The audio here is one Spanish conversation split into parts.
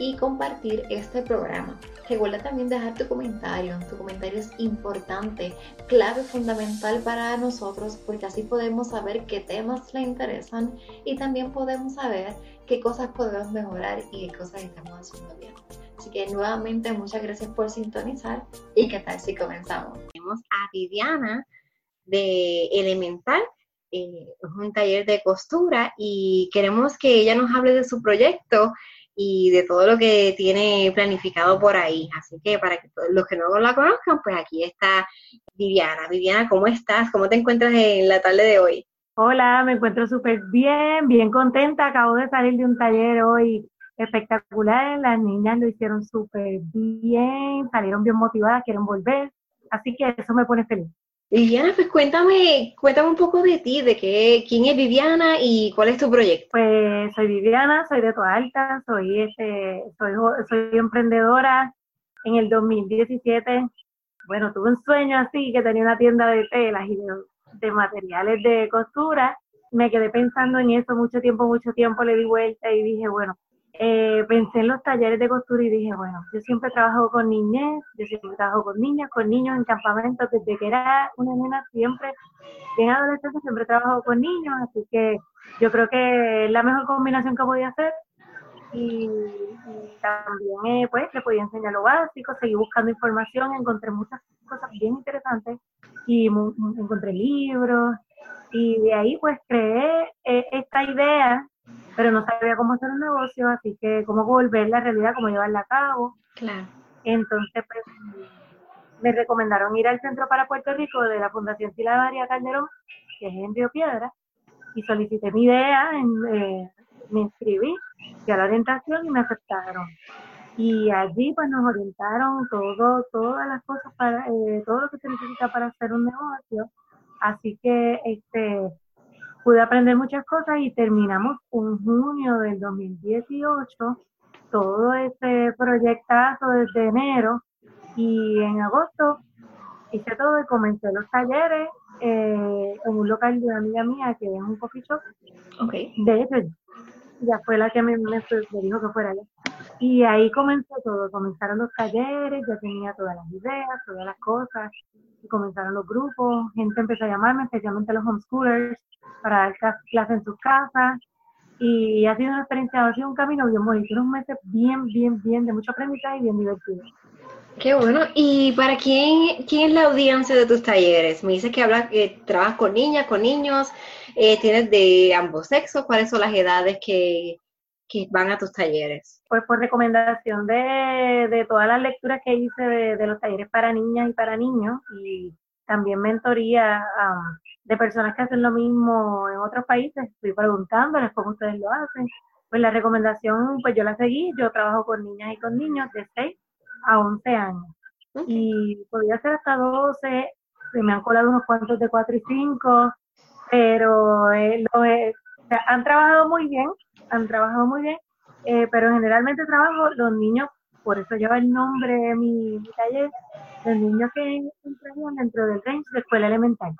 y compartir este programa. Recuerda también dejar tu comentario. Tu comentario es importante, clave, fundamental para nosotros porque así podemos saber qué temas le interesan y también podemos saber qué cosas podemos mejorar y qué cosas estamos haciendo bien. Así que nuevamente muchas gracias por sintonizar y qué tal si comenzamos. Tenemos a Viviana de Elemental eh, es un taller de costura y queremos que ella nos hable de su proyecto y de todo lo que tiene planificado por ahí. Así que para que los que no la conozcan, pues aquí está Viviana. Viviana, ¿cómo estás? ¿Cómo te encuentras en la tarde de hoy? Hola, me encuentro súper bien, bien contenta. Acabo de salir de un taller hoy espectacular. Las niñas lo hicieron súper bien, salieron bien motivadas, quieren volver. Así que eso me pone feliz. Viviana, pues cuéntame, cuéntame un poco de ti, de qué, quién es Viviana y cuál es tu proyecto. Pues soy Viviana, soy de Toa Alta, soy, este, soy, soy emprendedora. En el 2017, bueno, tuve un sueño así, que tenía una tienda de telas y de, materiales de costura. Me quedé pensando en eso mucho tiempo, mucho tiempo, le di vuelta y dije, bueno, eh, pensé en los talleres de costura y dije, bueno, yo siempre trabajo con niñez, yo siempre trabajo con niñas, con niños en campamentos, desde que era una nena siempre, bien adolescente, siempre trabajo con niños, así que yo creo que es la mejor combinación que podía hacer. Y, también, eh, pues, le podía enseñar lo básico, seguí buscando información, encontré muchas cosas bien interesantes y encontré libros y de ahí, pues, creé eh, esta idea pero no sabía cómo hacer un negocio, así que cómo volver la realidad, cómo llevarla a cabo. Claro. Entonces, pues, me recomendaron ir al Centro para Puerto Rico de la Fundación Sila María Calderón, que es en Río Piedra, y solicité mi idea, eh, me inscribí, fui a la orientación y me aceptaron. Y allí pues nos orientaron todo, todas las cosas para, eh, todo lo que se necesita para hacer un negocio. Así que este pude aprender muchas cosas y terminamos en junio del 2018 todo ese proyectazo desde enero y en agosto hice todo y comencé los talleres eh, en un local de una amiga mía que es un coffee shop. Okay. De hecho, ya fue la que me, me, dijo que fuera allá. Y ahí comenzó todo, comenzaron los talleres, ya tenía todas las ideas, todas las cosas, comenzaron los grupos, gente empezó a llamarme, especialmente los homeschoolers, para dar clases en sus casas. Y ha sido una experiencia, ha sido un camino bien bonito, unos meses bien, bien, bien, de mucho aprendizaje y bien divertido. Qué bueno. ¿Y para quién, quién es la audiencia de tus talleres? Me dices que hablas, que trabajas con niñas, con niños, eh, tienes de ambos sexos. ¿Cuáles son las edades que, que van a tus talleres? Pues por recomendación de, de todas las lecturas que hice de, de, los talleres para niñas y para niños y también mentoría um, de personas que hacen lo mismo en otros países, estoy preguntándoles cómo ustedes lo hacen. Pues la recomendación, pues yo la seguí, yo trabajo con niñas y con niños de 6 a 11 años. Y podía ser hasta 12, se me han colado unos cuantos de 4 y 5, pero eh, lo, han trabajado muy bien, han trabajado muy bien, eh, pero generalmente trabajo los niños, por eso lleva el nombre de mi, taller, los niños que entran dentro del range de escuela elemental.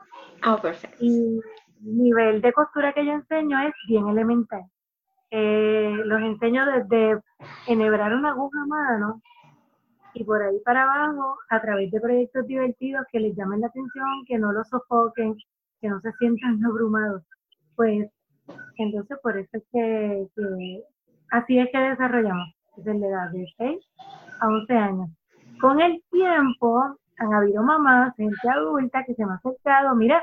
Ah, perfecto. Y el nivel de costura que yo enseño es bien elemental. eh, los enseño desde enhebrar una aguja a mano y por ahí para abajo a través de proyectos divertidos que les llamen la atención, que no los sofoquen, que no se sientan abrumados. Pues entonces por eso es que, así es que desarrollamos desde la edad de 6 a 11 años. Con el tiempo han habido mamás, gente adulta que se me ha acercado, mira,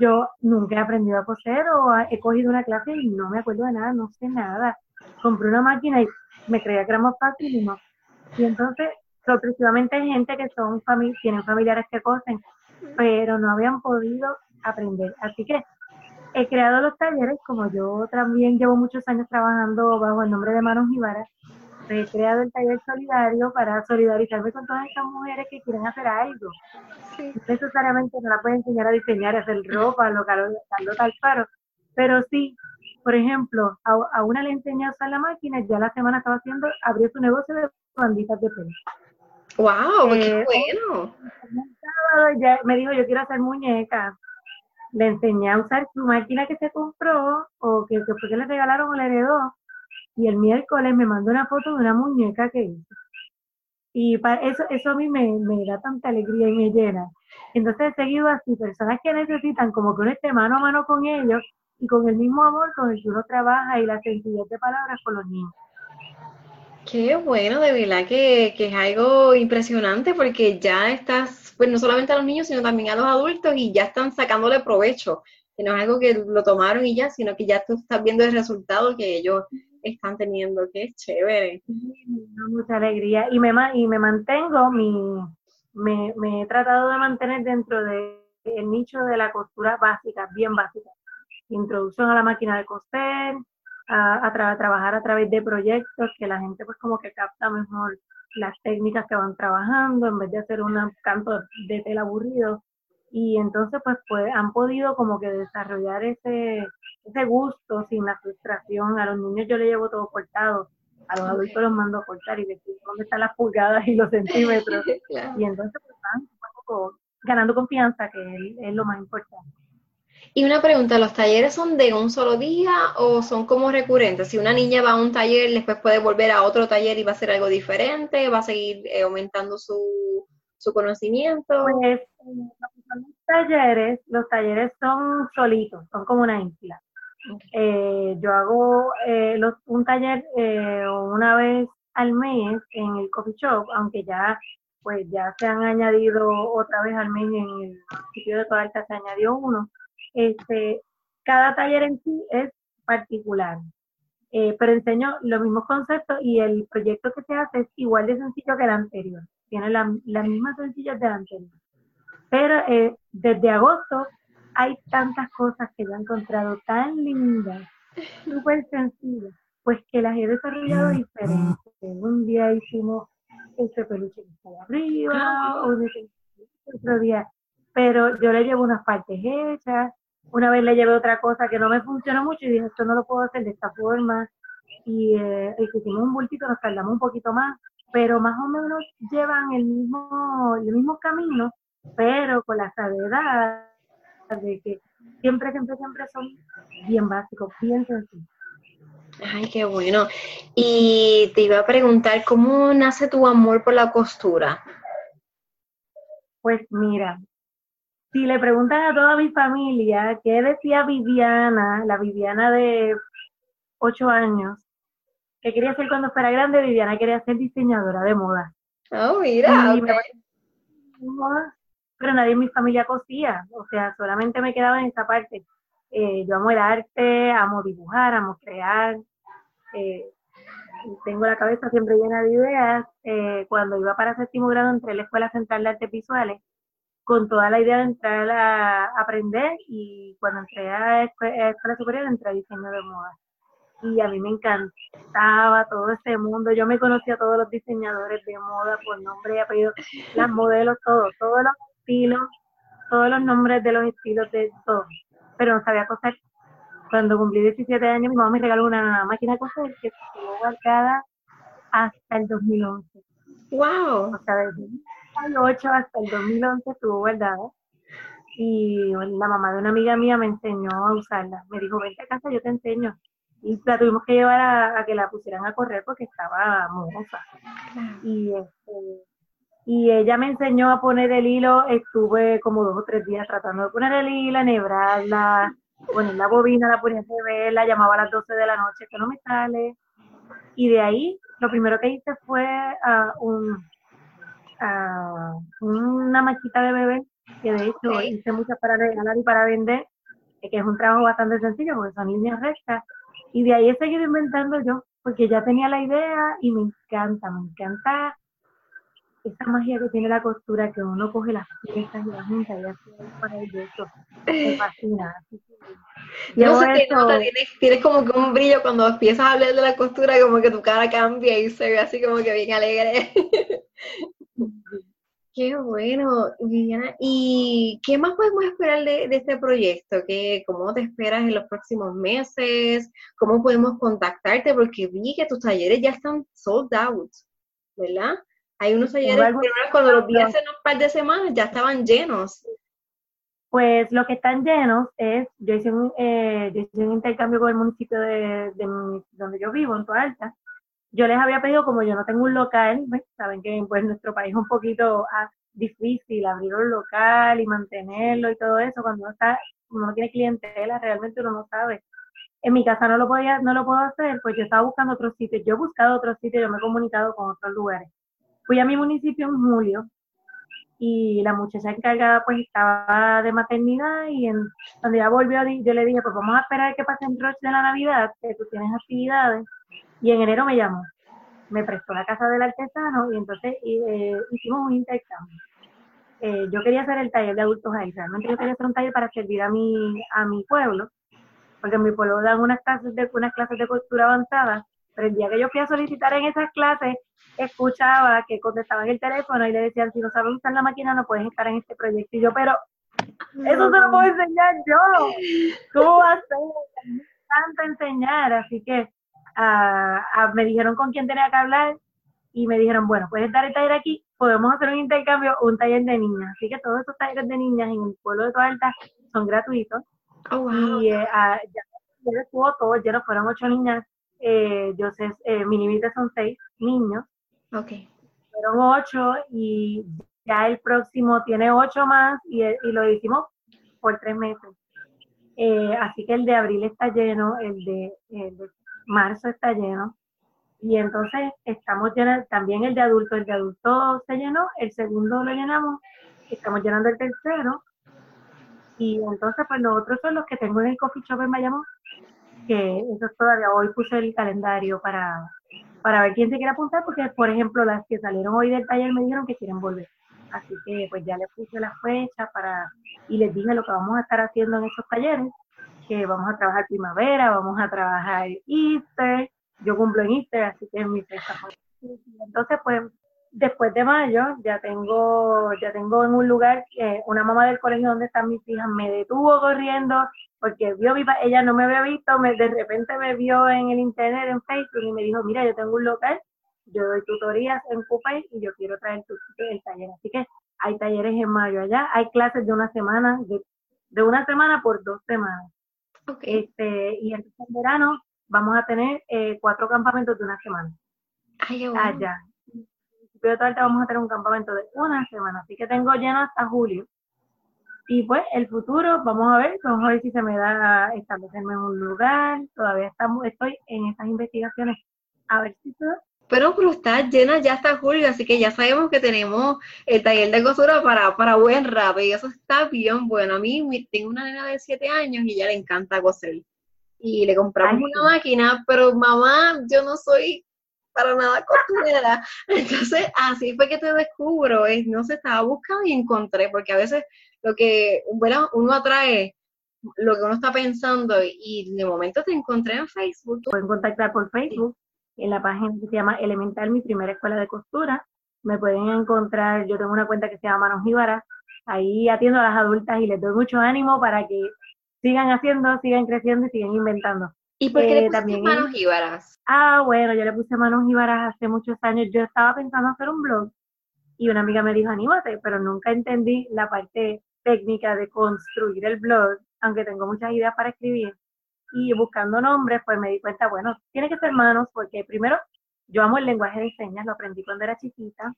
yo nunca he aprendido a coser o he cogido una clase y no me acuerdo de nada, no sé nada. Compré una máquina y me creía que era más fácil y no. Y entonces, sorpresivamente hay gente que son tienen familiares que cosen, pero no habían podido aprender. Así que he creado los talleres, como yo también llevo muchos años trabajando bajo el nombre de Manos Varas, he creado el taller solidario para solidarizarme con todas estas mujeres que quieren hacer algo. No necesariamente no la pueden enseñar a diseñar, a hacer ropa, lo tal, tal paro, pero sí, por ejemplo, a, una le enseñé a usar la máquina, ya la semana estaba haciendo, abrió su negocio de banditas de pelo. ¡Wow! ¡Qué eh, bueno! ya me dijo, yo quiero hacer muñecas. Le enseñé a usar su máquina que se compró o que, que fue que le regalaron o le heredó y el miércoles me mandó una foto de una muñeca que hizo. Y para eso, eso a mí me, da tanta alegría y me llena. Entonces he seguido así, personas que necesitan como que uno esté mano a mano con ellos y con el mismo amor con el que uno trabaja y la sencillez de palabras con los niños. Qué bueno, de verdad que, que, es algo impresionante porque ya estás, pues no solamente a los niños, sino también a los adultos y ya están sacándole provecho, que no es algo que lo tomaron y ya, sino que ya tú estás viendo el resultado que ellos están teniendo, que es chévere. Mucha alegría. Y me, y me mantengo, me, me he tratado de mantener dentro del el nicho de la costura básica, bien básica. Introducción a la máquina de coser, a, a, trabajar a través de proyectos que la gente pues como que capta mejor las técnicas que van trabajando en vez de hacer un canto de tela aburrido y entonces pues, pues han podido como que desarrollar ese, ese gusto sin la frustración. A los niños yo les llevo todo cortado, a los adultos los mando a cortar y decir dónde están las pulgadas y los centímetros. Y entonces pues, están un poco ganando confianza, que es, lo más importante. Y una pregunta, ¿los talleres son de un solo día o son como recurrentes? Si una niña va a un taller, después puede volver a otro taller y va a hacer algo diferente, va a seguir eh, aumentando su, su conocimiento. Pues los talleres, los talleres son solitos, son como una isla. Eh, yo hago eh, un taller eh, una vez al mes en el coffee shop, aunque ya pues ya se han añadido otra vez al mes en el sitio de Toalta se añadió uno. Este, cada taller en sí es particular, pero enseño los mismos conceptos y el proyecto que se hace es igual de sencillo que el anterior, tiene la, la misma sencillez del anterior. Pero eh, desde agosto hay tantas cosas que yo he encontrado tan lindas, súper sencillas, pues que las he desarrollado diferentes. Un día hicimos ese peluche que está arriba, otro día, pero yo le llevo unas partes hechas, una vez le llevé otra cosa que no me funcionó mucho y dije, esto no lo puedo hacer de esta forma, y eh, hicimos un bultito, nos tardamos un poquito más, pero más o menos llevan el mismo, el mismo camino, pero con la sabiduría de que siempre, siempre, siempre son bien básicos, bien sencillos. Ay, qué bueno. Y te iba a preguntar, ¿cómo nace tu amor por la costura? Pues mira, si le preguntan a toda mi familia qué decía Viviana, la Viviana de ocho años, que quería ser cuando fuera grande, Viviana quería ser diseñadora de moda. Oh, mira pero nadie en mi familia cosía, o sea, solamente me quedaba en esa parte. Eh, yo amo el arte, amo dibujar, amo crear, eh, tengo la cabeza siempre llena de ideas. Eh, cuando iba para séptimo grado entré en la Escuela Central de Artes Visuales con toda la idea de entrar a aprender y cuando entré a, escuela, escuela superior entré a diseño de moda. Y a mí me encantaba todo ese mundo. Yo me conocía a todos los diseñadores de moda por nombre y apellido, las modelos, todo, todos los estilos, todos los nombres de los estilos de todo, pero no sabía coser. Cuando cumplí 17 años, mi mamá me regaló una máquina de coser que estuvo guardada hasta el 2011. ¡Wow! O sea, desde 2008 hasta el 2011 estuvo guardada. Y la mamá de una amiga mía me enseñó a usarla. Me dijo, vente a casa, yo te enseño. y la tuvimos que llevar a, que la pusieran a correr porque estaba mohosa. Y, este, y ella me enseñó a poner el hilo, estuve como dos o tres días tratando de poner el hilo, enhebrarla, poner la bobina, la ponía a la llamaba a las 12 de la noche, que no me sale. Y de ahí, lo primero que hice fue a un, una maquita de bebé, que de hecho hice muchas para regalar y para vender, que es un trabajo bastante sencillo porque son líneas rectas. Y de ahí he seguido inventando yo, porque ya tenía la idea y me encanta, me encanta esa magia que tiene la costura, que uno coge las piezas y las junta y hace maravilloso. Me fascina. Yo sé que nota, tienes, tienes, como que un brillo cuando empiezas a hablar de la costura, como que tu cara cambia y se ve así como que bien alegre. Qué bueno, Viviana. ¿Y qué más podemos esperar de, este proyecto? ¿Qué, ¿Cómo te esperas en los próximos meses? ¿Cómo podemos contactarte? Porque vi que tus talleres ya están sold out, ¿verdad? Hay unos talleres que cuando los vi hace un par de semanas ya estaban llenos. Pues lo que están llenos es, yo hice un, eh, yo hice un intercambio con el municipio de, donde yo vivo, en Toalta. Yo les había pedido, como yo no tengo un local, pues, saben que pues nuestro país es un poquito ah, difícil abrir un local y mantenerlo y todo eso, cuando uno, está, uno no tiene clientela, realmente uno no sabe. En mi casa no lo podía, no lo puedo hacer, pues yo estaba buscando otros sitios, yo he buscado otros sitios, yo me he comunicado con otros lugares Fui a mi municipio en julio y la muchacha encargada pues estaba de maternidad y cuando ya volvió yo le dije pues vamos a esperar que pase el roche de la Navidad, que tú tienes actividades y en enero me llamó, me prestó la casa del artesano y entonces eh, hicimos un intercambio. Eh, yo quería hacer el taller de adultos ahí, realmente yo quería hacer un taller para servir a mi, a mi pueblo, porque en mi pueblo dan unas clases de, unas clases de costura avanzada, pero el día que yo fui a solicitar en esas clases, escuchaba que contestaban el teléfono y le decían, si no sabes usar la máquina no puedes estar en este proyecto. Y yo, pero eso se lo puedo enseñar yo. ¿Cómo va a ser? Encanta enseñar. Así que ah, ah, me dijeron con quién tenía que hablar y me dijeron, bueno, puedes dar el taller aquí, podemos hacer un intercambio, un taller de niñas. Así que todos esos talleres de niñas en el pueblo de Toalta son gratuitos. Oh, y eh, ah, ya, ya estuvo todo lleno, fueron ocho niñas. Eh, yo sé, eh, mi límite son seis niños Ok. Fueron ocho y ya el próximo tiene ocho más y, lo hicimos por tres meses. Eh, así que el de abril está lleno, el de, marzo está lleno. Y entonces estamos llenando, también el de adulto, el de adulto se llenó, el segundo lo llenamos, estamos llenando el tercero. Y entonces, pues los otros son los que tengo en el coffee shop en Bayamón, que eso todavía, hoy puse el calendario para, para ver quién se quiere apuntar, porque por ejemplo las que salieron hoy del taller me dijeron que quieren volver. Así que pues ya les puse la fecha para y les dije lo que vamos a estar haciendo en esos talleres, que vamos a trabajar primavera, vamos a trabajar Easter, yo cumplo en Easter, así que es mi fecha. Entonces pues después de mayo ya tengo ya tengo en un lugar eh, una mamá del colegio donde están mis hijas me detuvo corriendo porque vio mi, ella no me había visto, me, de repente me vio en el internet, en Facebook, y me dijo, mira, yo tengo un local, yo doy tutorías en Coupé y yo quiero traer tu, el taller. Así que hay talleres en mayo allá, hay clases de una semana, de, una semana por dos semanas. Este, y en verano vamos a tener eh, cuatro campamentos de una semana. Ay, Allá. En vamos a tener un campamento de una semana, así que tengo lleno hasta julio. Y pues el futuro, vamos a ver, vamos a ver si se me da establecerme en un lugar. Todavía estamos, estoy en esas investigaciones. A ver si todo. Pero, pero está llena ya hasta julio, así que ya sabemos que tenemos el taller de costura para, para buen rato y eso está bien bueno. A mí tengo una nena de 7 años y ya le encanta coser. Y le compramos una máquina, pero mamá, yo no soy para nada costurera. Entonces, así fue que te descubro. no se estaba buscando y encontré, porque a veces lo que, bueno, uno atrae lo que uno está pensando y de momento te encontré en Facebook. Pueden contactar por Facebook en la página que se llama Elemental, mi primera escuela de costura. Me pueden encontrar, yo tengo una cuenta que se llama Manos Jíbaras, ahí atiendo a las adultas y les doy mucho ánimo para que sigan haciendo, sigan creciendo y sigan inventando. ¿Y por qué le eh, también Manos Jíbaras? Ah, bueno, yo le puse Manos Jíbaras hace muchos años. Yo estaba pensando hacer un blog y una amiga me dijo, anímate, pero nunca entendí la parte técnica de construir el blog, aunque tengo muchas ideas para escribir, y buscando nombres, pues me di cuenta, bueno, tiene que ser manos, porque primero yo amo el lenguaje de señas, lo aprendí cuando era chiquita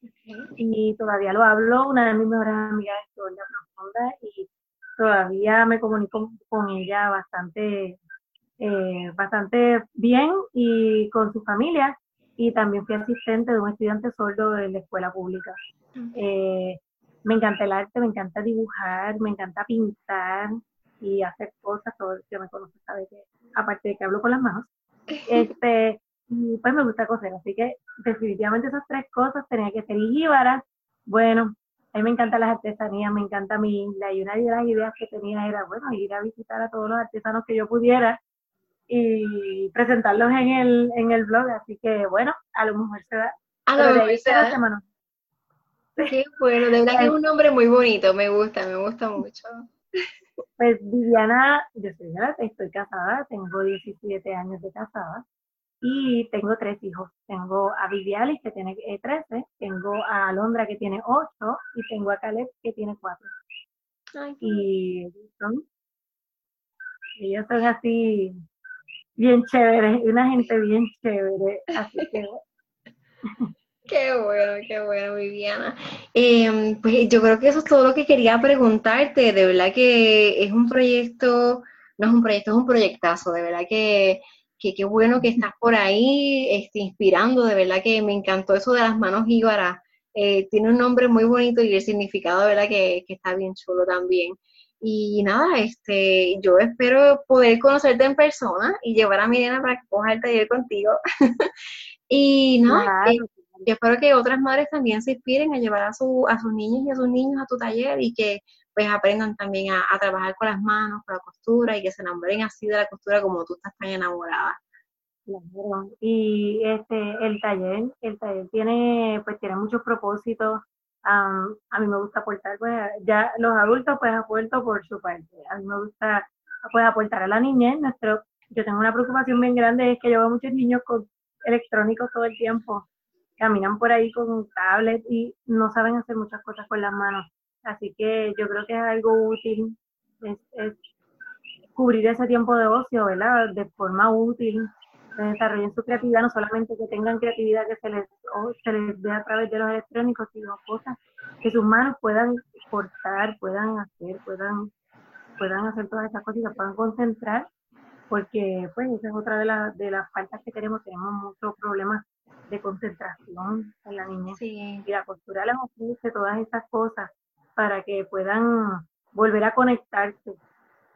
y todavía lo hablo. Una de mis mejores amigas es Georgia Profunda y todavía me comunico con ella bastante, eh, bastante bien y con su familia. Y también fui asistente de un estudiante sordo de la escuela pública. Eh, me encanta el arte, me encanta dibujar, me encanta pintar y hacer cosas. Todo el que me conoce sabe que, aparte de que hablo con las manos, este, y pues me gusta coser, así que definitivamente esas tres cosas tenía que ser jíbaras. Bueno, a mí me encantan las artesanías, me encanta mi isla y una de las ideas que tenía era, bueno, ir a visitar a todos los artesanos que yo pudiera y presentarlos en el, en el blog, así que bueno, a lo mejor se da. A lo mejor se da. Qué bueno, de verdad que es un nombre muy bonito, me gusta, me gusta mucho. Pues Viviana, yo soy estoy casada, tengo 17 años de casada y tengo tres hijos. Tengo a Vivialis que tiene 13, eh, tengo a Alondra que tiene 8 y tengo a Caleb que tiene 4. y son, ellos son así bien chéveres, una gente bien chévere, así que Qué bueno, qué bueno, Viviana. Em, pues yo creo que eso es todo lo que quería preguntarte. De verdad que es un proyecto, no es un proyecto, es un proyectazo. De verdad que que qué bueno que estás por ahí este, inspirando, de verdad que me encantó eso de las manos íbaras. Eh, tiene un nombre muy bonito y el significado, de verdad que, está bien chulo también. Y nada, este, yo espero poder conocerte en persona y llevar a mi nena para que coja el taller contigo. y nada, eh, yo espero que otras madres también se inspiren a llevar a, su, a sus niños y a sus niños a tu taller y que pues aprendan también a, trabajar con las manos, con la costura y que se enamoren así de la costura como tú estás tan enamorada. Y este el taller, el taller tiene pues tiene muchos propósitos. a mí me gusta aportar, pues ya los adultos pues aporto por su parte. A mí me gusta pues aportar a la niñez. Nuestro, yo tengo una preocupación bien grande es que yo veo muchos niños con electrónicos todo el tiempo. Caminan por ahí con un tablet y no saben hacer muchas cosas con las manos. Así que yo creo que es algo útil, es, cubrir ese tiempo de ocio, ¿verdad? De forma útil, que desarrollen su creatividad, no solamente que tengan creatividad que se les, se les dé a través de los electrónicos, sino cosas que sus manos puedan cortar, puedan hacer, puedan, puedan hacer todas esas cosas y se puedan concentrar, porque pues esa es otra de, las de las faltas que tenemos, tenemos muchos problemas de concentración en la niña. Y la costura les ofrece todas esas cosas para que puedan volver a conectarse,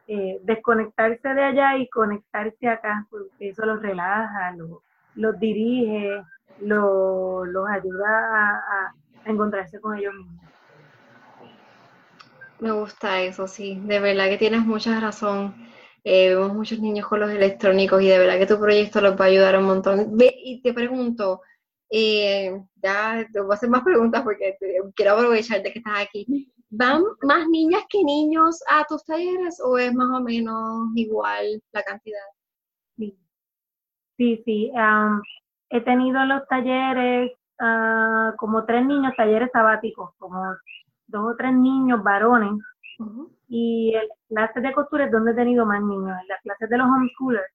eh, desconectarse de allá y conectarse acá, porque eso los relaja, los, dirige, los, ayuda a, encontrarse con ellos mismos. Me gusta eso, sí, de verdad que tienes mucha razón. Eh, vemos muchos niños con los electrónicos y de verdad que tu proyecto los va a ayudar un montón. y te pregunto, eh, ya te voy a hacer más preguntas porque quiero aprovechar de que estás aquí. ¿Van más niñas que niños a tus talleres o es más o menos igual la cantidad? Sí, sí, sí. he tenido en los talleres ah, como tres niños, talleres sabáticos, como dos o tres niños varones. Y en clases de costura es donde he tenido más niños, en las clases de los homeschoolers.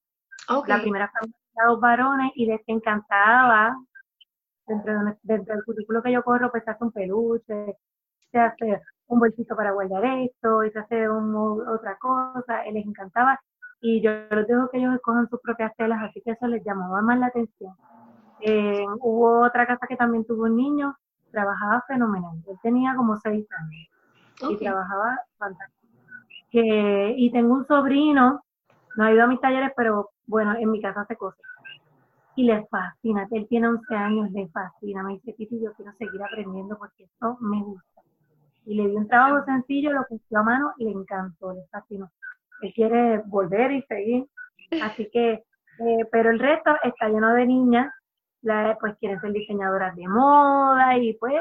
La primera fue dos varones y les encantaba dentro, del currículo que yo corro, pues se hace un peluche, se hace un bolsito para guardar esto, y se hace otra cosa, él les encantaba. Y yo los dejo que ellos escojan sus propias telas, así que eso les llamaba más la atención. Eh, hubo otra casa que también tuvo un niño, trabajaba fenomenal. Él tenía como seis años y trabajaba fantástico. Y tengo un sobrino, no ha ido a mis talleres, pero bueno, en mi casa hace cosas y le fascina. Él tiene 11 años, le fascina. Me dice, Titi, yo quiero seguir aprendiendo porque esto me gusta. Y le di un trabajo sencillo, lo puso a mano y le encantó, le fascinó. Él quiere volver y seguir. Así que, eh, pero el resto está lleno de niñas, la, pues quieren ser diseñadoras de moda y pues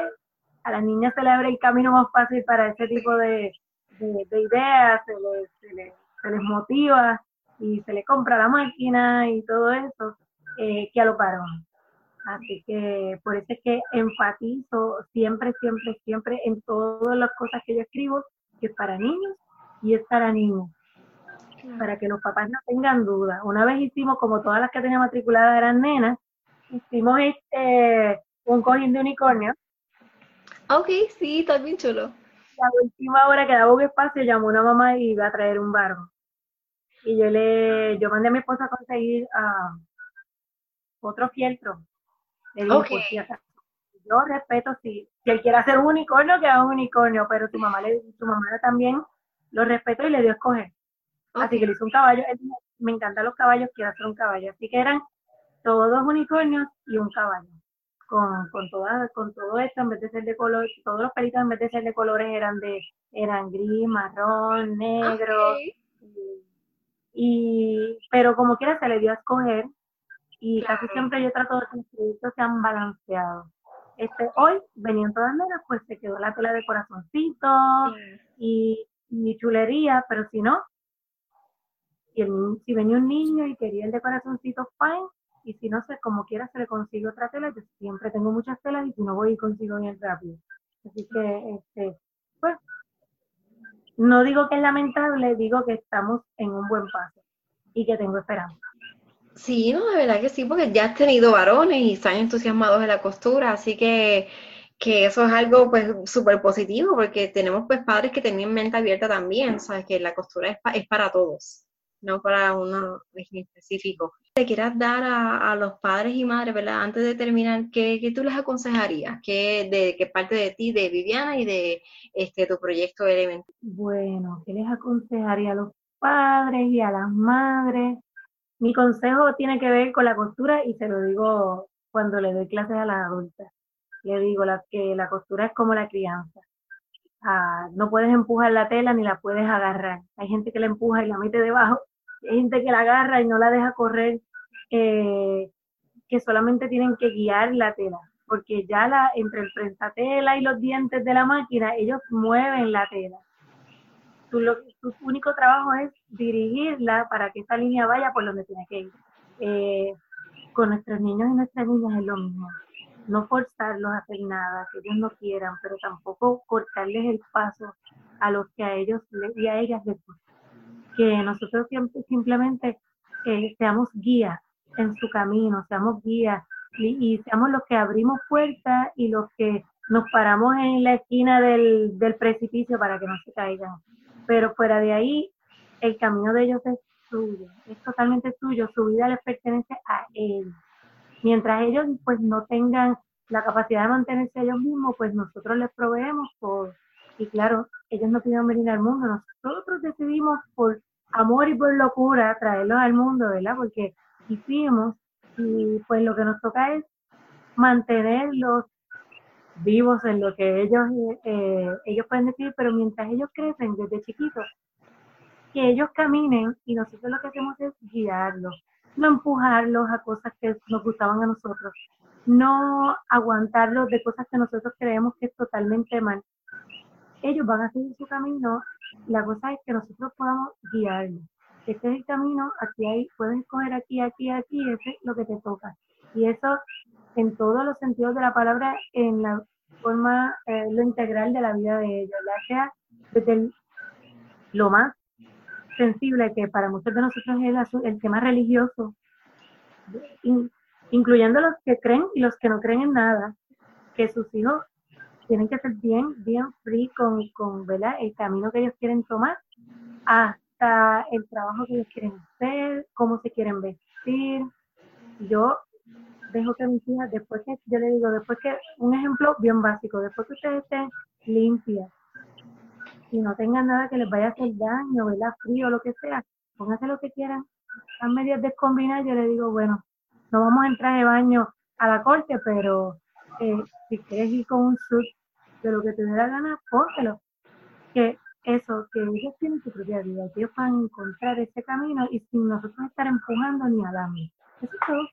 a las niñas se le abre el camino más fácil para ese tipo de, ideas, se les, se les motiva y se le compra la máquina y todo eso eh, que a los varones. Así que por eso es que enfatizo siempre, siempre, siempre en todas las cosas que yo escribo, que es para niños y es para niños. para que los papás no tengan duda. Una vez hicimos, como todas las que tenía matriculadas eran nenas, hicimos este un cojín de unicornio. Ok, sí, está bien chulo. La última hora que daba un espacio, llamó una mamá y iba a traer un barco. Y yo le, yo mandé a mi esposa a conseguir uh, otro fieltro. Le dije, pues, yo respeto si, si él quiere hacer un unicornio, que haga un unicornio, pero su mamá le, su mamá también lo respetó y le dio a escoger. Así que le hizo un caballo. me encantan los caballos, quiero hacer un caballo. Así que eran todos unicornios y un caballo. Con, con, toda, con todo esto, en vez de ser de color, todos los pelitos en vez de ser de colores eran de eran gris, marrón, negro. Y, pero como quiera se le dio a escoger y casi siempre yo trato de que los productos sean balanceados. Este, hoy venían todas negras, pues se quedó la tela de corazoncito y, y chulería, pero si no, y si venía un niño y quería el de corazoncito, fine. Y si no sé, como quiera, se le consigue otra tela. Yo siempre tengo muchas telas y si no voy y consigo bien rápido. Así que, este, pues, no digo que es lamentable, digo que estamos en un buen paso y que tengo esperanza. Sí, no, de verdad que sí, porque ya has tenido varones y están entusiasmados de la costura, así que, que eso es algo pues súper positivo, porque tenemos pues padres que tienen mente abierta también, sabes que la costura es para todos no para uno específico. Te quieras dar a, los padres y madres, ¿verdad? Antes de terminar, ¿qué, qué tú les aconsejarías? ¿Qué, de, ¿Qué parte de ti, de Viviana y de este tu proyecto Element? Bueno, ¿qué les aconsejaría a los padres y a las madres? Mi consejo tiene que ver con la costura y se lo digo cuando le doy clases a las adultas. Le digo que la costura es como la crianza. Ah, no puedes empujar la tela ni la puedes agarrar. Hay gente que la empuja y la mete debajo gente que la agarra y no la deja correr, eh, que solamente tienen que guiar la tela, porque ya la, entre el prensatela y los dientes de la máquina, ellos mueven la tela. Tu, tu único trabajo es dirigirla para que esa línea vaya por donde tiene que ir. Eh, con nuestros niños y nuestras niñas es lo mismo. No forzarlos a hacer nada que ellos no quieran, pero tampoco cortarles el paso a los que a ellos y a ellas les gusta que nosotros simplemente eh, seamos guías en su camino, seamos guías y, seamos los que abrimos puertas y los que nos paramos en la esquina del, del precipicio para que no se caigan. Pero fuera de ahí, el camino de ellos es suyo, es totalmente suyo, su vida les pertenece a él. Mientras ellos pues no tengan la capacidad de mantenerse ellos mismos, pues nosotros les proveemos por, y claro, ellos no pidieron venir al mundo, nosotros decidimos por amor y por locura traerlos al mundo, ¿verdad? Porque hicimos y pues lo que nos toca es mantenerlos vivos en lo que ellos eh, ellos pueden decir, pero mientras ellos crecen desde chiquitos, que ellos caminen y nosotros lo que hacemos es guiarlos, no empujarlos a cosas que nos gustaban a nosotros, no aguantarlos de cosas que nosotros creemos que es totalmente mal, ellos van a seguir su camino. La cosa es que nosotros podamos guiarlos. Este es el camino, aquí hay, puedes escoger aquí, aquí, aquí, ese es lo que te toca. Y eso en todos los sentidos de la palabra, en la forma, eh, lo integral de la vida de ellos, ya sea desde lo más sensible, que para muchos de nosotros es el, tema religioso, incluyendo los que creen y los que no creen en nada, que sus hijos tienen que ser bien, bien free con, con ¿verdad? el camino que ellos quieren tomar, hasta el trabajo que ellos quieren hacer, cómo se quieren vestir. Yo dejo que mis hijas, después que, yo le digo, después que, un ejemplo bien básico, después que ustedes estén limpias y no tengan nada que les vaya a hacer daño, ¿verdad? Frío, lo que sea, pónganse lo que quieran. Están medias descombinadas, yo le digo, bueno, no vamos a entrar de baño a la corte, pero eh, si quieres ir con un suit de lo que te dé la gana, póntelo. Que eso, que ellos tienen su propia vida, que ellos van a encontrar ese camino y sin nosotros estar empujando ni hablando. Eso es todo.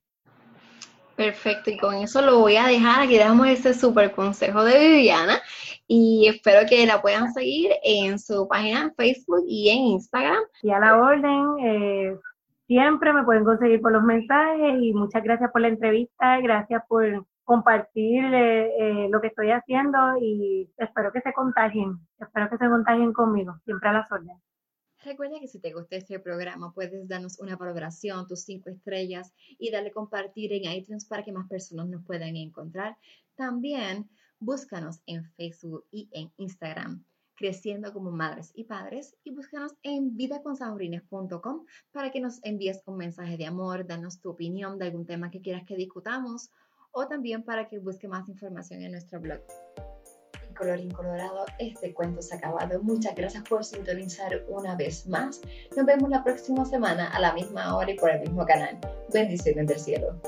Perfecto, y con eso lo voy a dejar. Aquí damos ese súper consejo de Viviana y espero que la puedan seguir en su página en Facebook y en Instagram. Y a la orden, eh, siempre me pueden conseguir por los mensajes y muchas gracias por la entrevista, gracias por compartir eh, lo que estoy haciendo y espero que se contagien, espero que se contagien conmigo, siempre a las órdenes. Recuerda que si te gusta este programa puedes darnos una valoración, tus cinco estrellas y darle compartir en iTunes para que más personas nos puedan encontrar. También búscanos en Facebook y en Instagram creciendo como madres y padres y búscanos en vidaconsahorines.com para que nos envíes un mensaje de amor, danos tu opinión de algún tema que quieras que discutamos o también para que busque más información en nuestro blog. Y colorín colorado, este cuento se ha acabado. Muchas gracias por sintonizar una vez más. Nos vemos la próxima semana a la misma hora y por el mismo canal. Bendiciones del cielo.